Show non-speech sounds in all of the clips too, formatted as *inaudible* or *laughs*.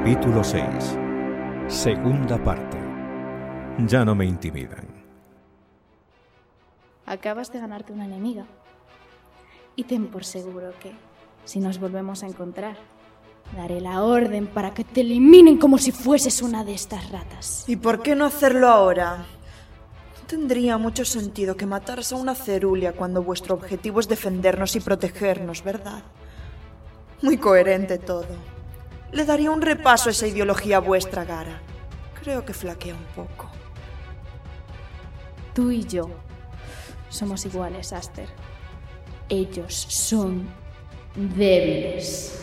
Capítulo 6. Segunda parte. Ya no me intimidan. Acabas de ganarte una enemiga. Y ten por seguro que, si nos volvemos a encontrar, daré la orden para que te eliminen como si fueses una de estas ratas. ¿Y por qué no hacerlo ahora? No tendría mucho sentido que mataras a una cerulia cuando vuestro objetivo es defendernos y protegernos, ¿verdad? Muy coherente todo. Le daría un repaso a esa ideología vuestra, Gara. Creo que flaquea un poco. Tú y yo somos iguales, Aster. Ellos son débiles.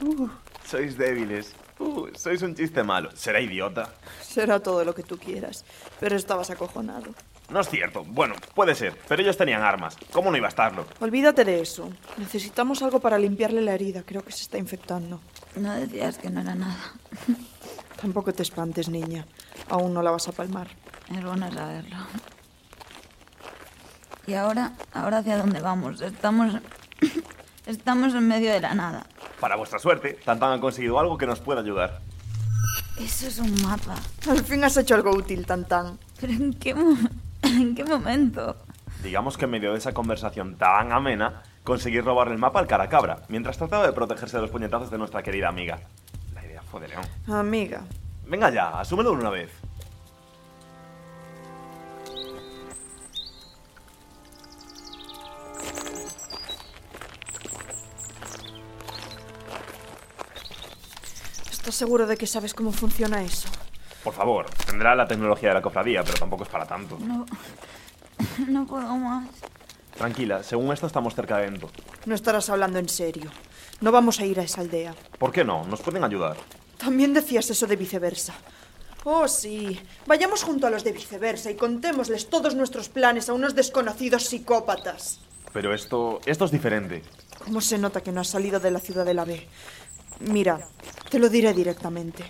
Uh, sois débiles. Uh, sois un chiste malo. Será idiota. Será todo lo que tú quieras, pero estabas acojonado. No es cierto. Bueno, puede ser, pero ellos tenían armas. ¿Cómo no iba a estarlo? Olvídate de eso. Necesitamos algo para limpiarle la herida. Creo que se está infectando. No decías que no era nada. *laughs* Tampoco te espantes, niña. Aún no la vas a palmar. Es bueno saberlo. ¿Y ahora? ¿Ahora hacia dónde vamos? Estamos... *laughs* Estamos en medio de la nada. Para vuestra suerte, Tantan ha conseguido algo que nos pueda ayudar. Eso es un mapa. Al fin has hecho algo útil, Tantan. ¿Pero en qué momento? *laughs* ¿En qué momento? Digamos que en medio de esa conversación tan amena, conseguí robarle el mapa al caracabra, mientras trataba de protegerse de los puñetazos de nuestra querida amiga. La idea fue de León. Amiga. Venga ya, asúmelo de una vez. ¿Estás seguro de que sabes cómo funciona eso? Por favor, tendrá la tecnología de la cofradía, pero tampoco es para tanto. No. No puedo más. Tranquila, según esto estamos cerca de Ento. No estarás hablando en serio. No vamos a ir a esa aldea. ¿Por qué no? Nos pueden ayudar. También decías eso de viceversa. Oh, sí. Vayamos junto a los de viceversa y contémosles todos nuestros planes a unos desconocidos psicópatas. Pero esto. esto es diferente. ¿Cómo se nota que no has salido de la ciudad de la B? Mira, te lo diré directamente.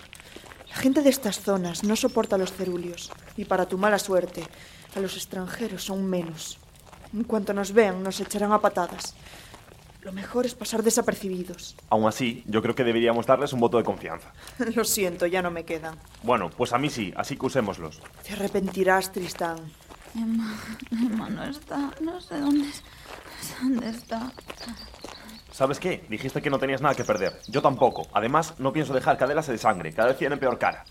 La gente de estas zonas no soporta a los cerulios. Y para tu mala suerte, a los extranjeros aún menos. En cuanto nos vean, nos echarán a patadas. Lo mejor es pasar desapercibidos. Aún así, yo creo que deberíamos darles un voto de confianza. *laughs* Lo siento, ya no me quedan. Bueno, pues a mí sí, así que usémoslos. Te arrepentirás, Tristán. Emma, Emma no está. No sé dónde, dónde está. ¿Sabes qué? Dijiste que no tenías nada que perder. Yo tampoco. Además, no pienso dejar caderas de sangre. Cada vez tienen peor cara.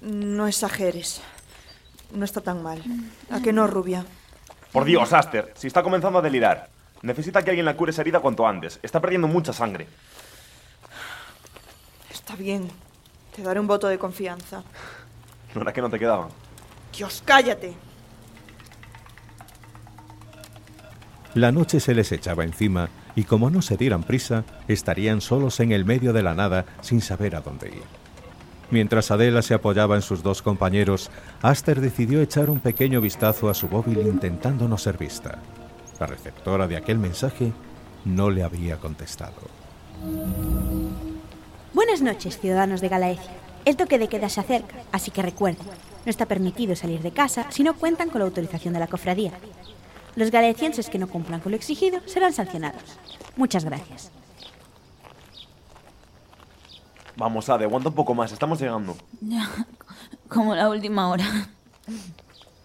No exageres. No está tan mal. ¿A qué no, rubia? Por Dios, Aster, si está comenzando a delirar. Necesita que alguien la cure esa herida cuanto antes. Está perdiendo mucha sangre. Está bien. Te daré un voto de confianza. ¿No era que no te quedaban? Dios, cállate. La noche se les echaba encima y como no se dieran prisa, estarían solos en el medio de la nada sin saber a dónde ir. Mientras Adela se apoyaba en sus dos compañeros, Aster decidió echar un pequeño vistazo a su móvil intentando no ser vista. La receptora de aquel mensaje no le había contestado. Buenas noches, ciudadanos de Galaecia. El toque de queda se acerca, así que recuerden, no está permitido salir de casa si no cuentan con la autorización de la cofradía. Los galecienses que no cumplan con lo exigido serán sancionados. Muchas gracias. Vamos, Ade, aguanta un poco más. Estamos llegando. Ya, como la última hora.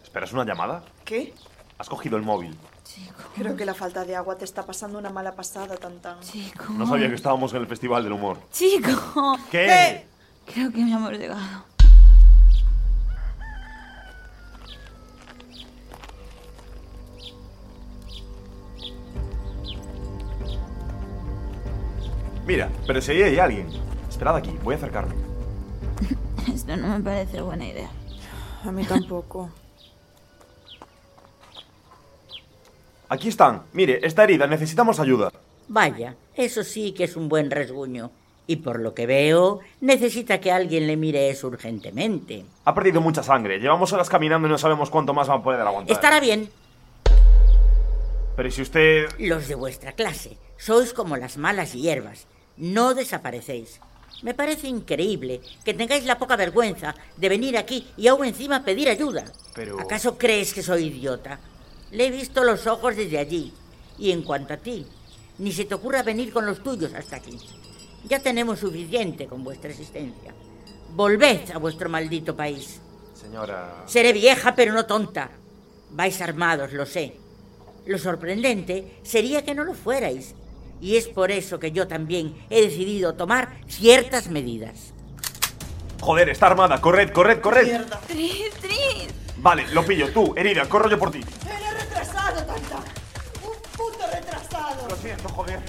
¿Esperas una llamada? ¿Qué? Has cogido el móvil. Chico, Creo que la falta de agua te está pasando una mala pasada, Tantan. chico. No sabía que estábamos en el Festival del Humor. Chico. ¿Qué? Creo que me hemos llegado. Mira, pero si ahí hay alguien. Esperad aquí, voy a acercarme. *laughs* Esto no me parece buena idea. A mí tampoco. Aquí están. Mire, está herida, necesitamos ayuda. Vaya, eso sí que es un buen resguño. Y por lo que veo, necesita que alguien le mire eso urgentemente. Ha perdido mucha sangre. Llevamos horas caminando y no sabemos cuánto más va a poder aguantar. Estará bien. Pero ¿y si usted... Los de vuestra clase sois como las malas hierbas. No desaparecéis. Me parece increíble que tengáis la poca vergüenza de venir aquí y aún encima pedir ayuda. Pero- ¿Acaso crees que soy idiota? Le he visto los ojos desde allí. Y en cuanto a ti, ni se te ocurra venir con los tuyos hasta aquí. Ya tenemos suficiente con vuestra existencia. Volved a vuestro maldito país. Señora... Seré vieja, pero no tonta. Vais armados, lo sé. Lo sorprendente sería que no lo fuerais. Y es por eso que yo también he decidido tomar ciertas medidas. Joder, está armada. Corred, corred, corred. Tris, Tris. Vale, lo pillo. Tú, herida, corro yo por ti. ¡Eres retrasado, tanta! ¡Un puto retrasado! Lo siento, joder.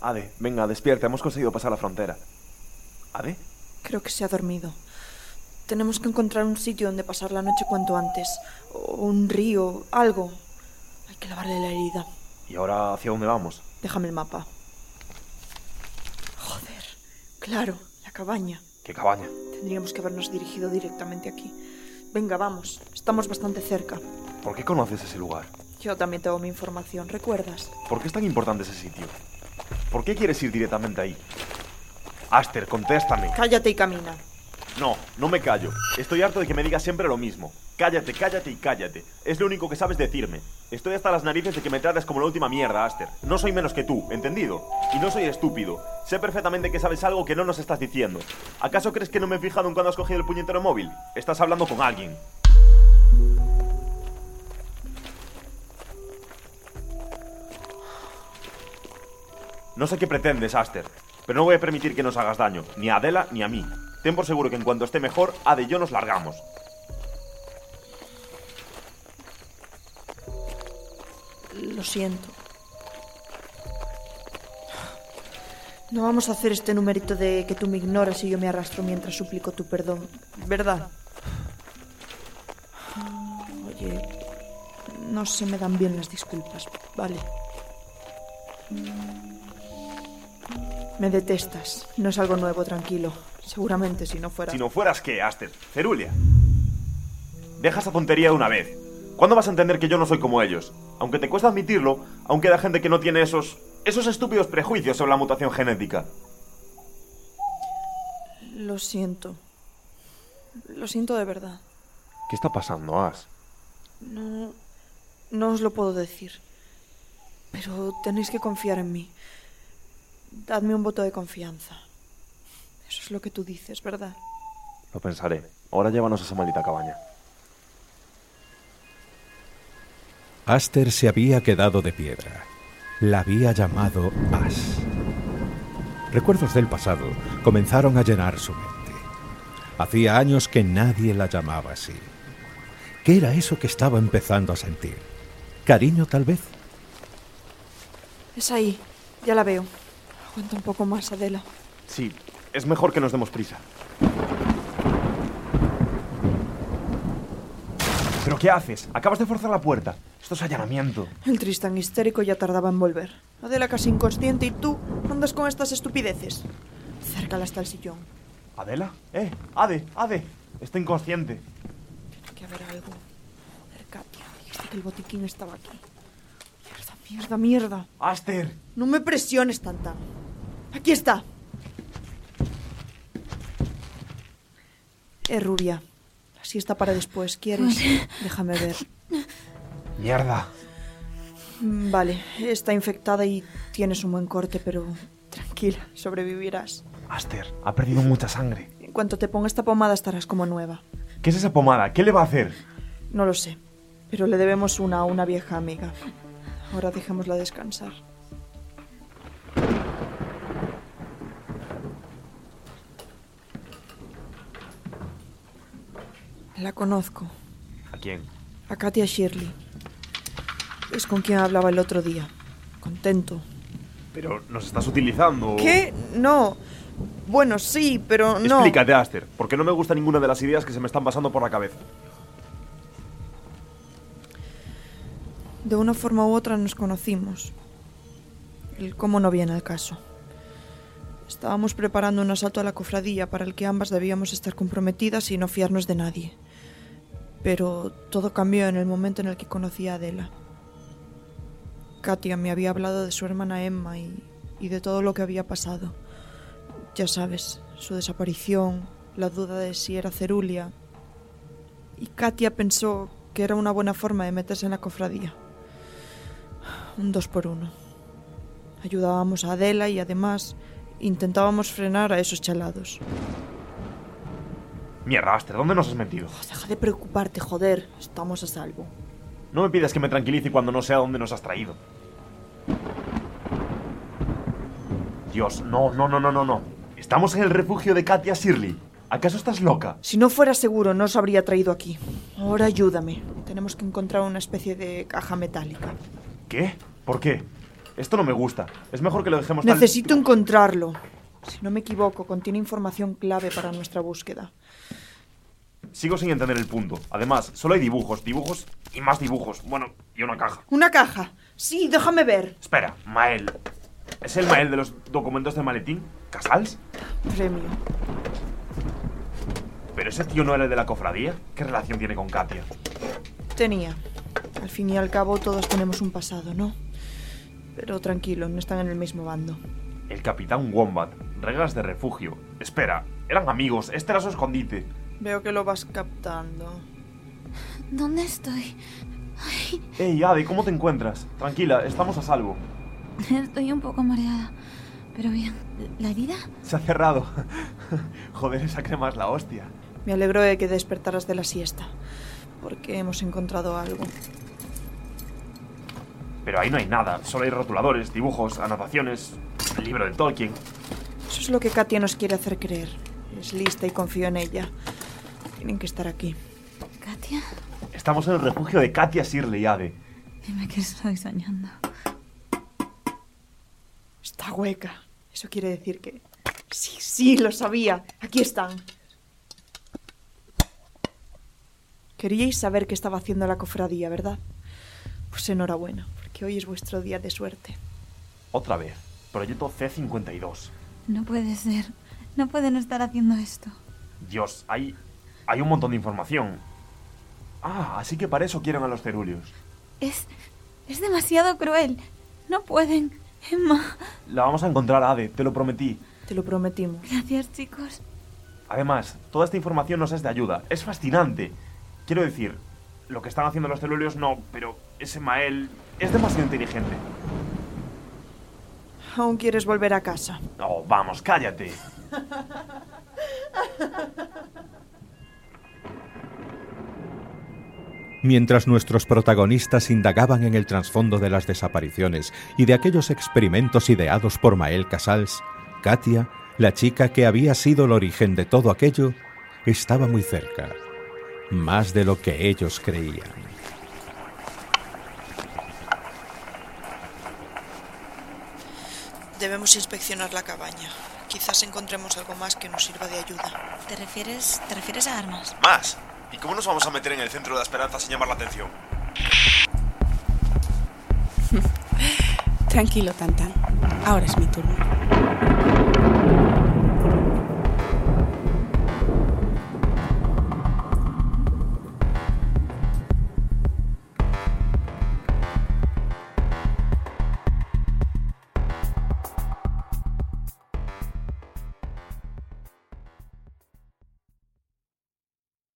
Ade, venga, despierta. Hemos conseguido pasar la frontera. ¿Ade? Creo que se ha dormido. Tenemos que encontrar un sitio donde pasar la noche cuanto antes. O un río, algo. Hay que lavarle la herida. ¿Y ahora hacia dónde vamos? Déjame el mapa. Joder. Claro, la cabaña. ¿Qué cabaña? Tendríamos que habernos dirigido directamente aquí. Venga, vamos. Estamos bastante cerca. ¿Por qué conoces ese lugar? Yo también tengo mi información, ¿recuerdas? ¿Por qué es tan importante ese sitio? ¿Por qué quieres ir directamente ahí? Aster, contéstame. Cállate y camina. No, no me callo. Estoy harto de que me digas siempre lo mismo. Cállate, cállate y cállate. Es lo único que sabes decirme. Estoy hasta las narices de que me trates como la última mierda, Aster. No soy menos que tú, ¿entendido? Y no soy estúpido. Sé perfectamente que sabes algo que no nos estás diciendo. ¿Acaso crees que no me he fijado en cuando has cogido el puñetero móvil? Estás hablando con alguien. No sé qué pretendes, Aster, pero no voy a permitir que nos hagas daño, ni a Adela ni a mí. Ten por seguro que en cuanto esté mejor, Ade y yo nos largamos. Lo siento. No vamos a hacer este numerito de que tú me ignoras y yo me arrastro mientras suplico tu perdón, ¿verdad? Oye, no se me dan bien las disculpas, ¿vale? Me detestas. No es algo nuevo, tranquilo. Seguramente si no fuera... Si no fueras qué, Aster, Cerulia. Deja esa tontería de una vez. ¿Cuándo vas a entender que yo no soy como ellos? Aunque te cuesta admitirlo, aún queda gente que no tiene esos. esos estúpidos prejuicios sobre la mutación genética. Lo siento. Lo siento de verdad. ¿Qué está pasando, As? No, no os lo puedo decir. Pero tenéis que confiar en mí. Dadme un voto de confianza. Eso es lo que tú dices, ¿verdad? Lo pensaré. Ahora llévanos a esa maldita cabaña. Aster se había quedado de piedra. La había llamado As. Recuerdos del pasado comenzaron a llenar su mente. Hacía años que nadie la llamaba así. ¿Qué era eso que estaba empezando a sentir? ¿Cariño tal vez? Es ahí. Ya la veo. Aguanta un poco más, Adela. Sí, es mejor que nos demos prisa. ¿Pero qué haces? Acabas de forzar la puerta. Esto es allanamiento. El Tristan histérico ya tardaba en volver. Adela casi inconsciente y tú andas con estas estupideces. Cércala hasta el sillón. ¿Adela? ¡Eh! ¡Ade! ¡Ade! Está inconsciente. Tiene que haber algo. Joder, Katia, dijiste que el botiquín estaba aquí. Mierda, mierda, mierda. ¡Aster! No me presiones tanta. Aquí está. Eh, rubia. La siesta para después, ¿quieres? Déjame ver. ¡Mierda! Mm, Vale, está infectada y tienes un buen corte, pero tranquila, sobrevivirás. Aster, ha perdido mucha sangre. En cuanto te ponga esta pomada estarás como nueva. ¿Qué es esa pomada? ¿Qué le va a hacer? No lo sé, pero le debemos una a una vieja amiga. Ahora dejémosla descansar. La conozco. ¿A quién? A Katia Shirley. Es con quien hablaba el otro día. Contento. Pero nos estás utilizando. ¿Qué? No. Bueno, sí, pero no. Explícate, Aster, porque no me gusta ninguna de las ideas que se me están pasando por la cabeza. De una forma u otra nos conocimos. El cómo no viene al caso. Estábamos preparando un asalto a la cofradía para el que ambas debíamos estar comprometidas y no fiarnos de nadie. Pero todo cambió en el momento en el que conocí a Adela. Katia me había hablado de su hermana Emma y, de todo lo que había pasado. Ya sabes, su desaparición, la duda de si era Cerulia. Y Katia pensó que era una buena forma de meterse en la cofradía. Un dos por uno. Ayudábamos a Adela y además intentábamos frenar a esos chalados. Mierda, Aster, ¿dónde nos has metido? Deja de preocuparte, joder. Estamos a salvo. No me pidas que me tranquilice cuando no sé a dónde nos has traído. Dios, no, no, no, no, no, no. Estamos en el refugio de Katia Shirley. ¿Acaso estás loca? Si no fuera seguro, no os habría traído aquí. Ahora ayúdame. Tenemos que encontrar una especie de caja metálica. ¿Qué? ¿Por qué? Esto no me gusta. Es mejor que lo dejemos Necesito encontrarlo. Si no me equivoco, contiene información clave para nuestra búsqueda. Sigo sin entender el punto. Además, solo hay dibujos, dibujos y más dibujos. Bueno, y una caja. Una caja. Sí, déjame ver. Espera, Mael. ¿Es el Mael de los documentos de maletín? ¿Casals? Premio. ¿Pero ese tío no era el de la cofradía? ¿Qué relación tiene con Katia? Tenía. Al fin y al cabo, todos tenemos un pasado, ¿no? Pero tranquilo, no están en el mismo bando. El capitán Wombat. Reglas de refugio. Espera, eran amigos. Este era su escondite. Veo que lo vas captando. ¿Dónde estoy? Ey, Ade, ¿cómo te encuentras? Tranquila, estamos a salvo. Estoy un poco mareada. Pero bien, ¿la herida? Se ha cerrado. Joder, esa crema es la hostia. Me alegro de que despertaras de la siesta, porque hemos encontrado algo. Pero ahí no hay nada. Solo hay rotuladores, dibujos, anotaciones, el libro de Tolkien. Es lo que Katia nos quiere hacer creer. Es lista y confío en ella. Tienen que estar aquí. ¿Katia? Estamos en el refugio de Katia Shirley, Ade. Dime que estoy soñando. Está hueca. Eso quiere decir que... Sí, sí, lo sabía. Aquí están. Queríais saber qué estaba haciendo la cofradía, ¿verdad? Pues enhorabuena, porque hoy es vuestro día de suerte. Otra vez. Proyecto C52. No puede ser. No pueden estar haciendo esto. Dios, hay. hay un montón de información. Ah, así que para eso quieren a los cerulios. Es. es demasiado cruel. No pueden. Emma. La vamos a encontrar, Ade, te lo prometí. Te lo prometimos. Gracias, chicos. Además, toda esta información nos es de ayuda. Es fascinante. Quiero decir, lo que están haciendo los cerulios no, pero ese Mael es demasiado inteligente. ¿Aún quieres volver a casa? Oh, vamos, cállate. Mientras nuestros protagonistas indagaban en el trasfondo de las desapariciones y de aquellos experimentos ideados por Mael Casals, Katia, la chica que había sido el origen de todo aquello, estaba muy cerca, más de lo que ellos creían. Debemos inspeccionar la cabaña. Quizás encontremos algo más que nos sirva de ayuda. ¿Te refieres, ¿Te refieres a armas? ¿Más? ¿Y cómo nos vamos a meter en el centro de la esperanza sin llamar la atención? *laughs* Tranquilo, Tantan. Ahora es mi turno.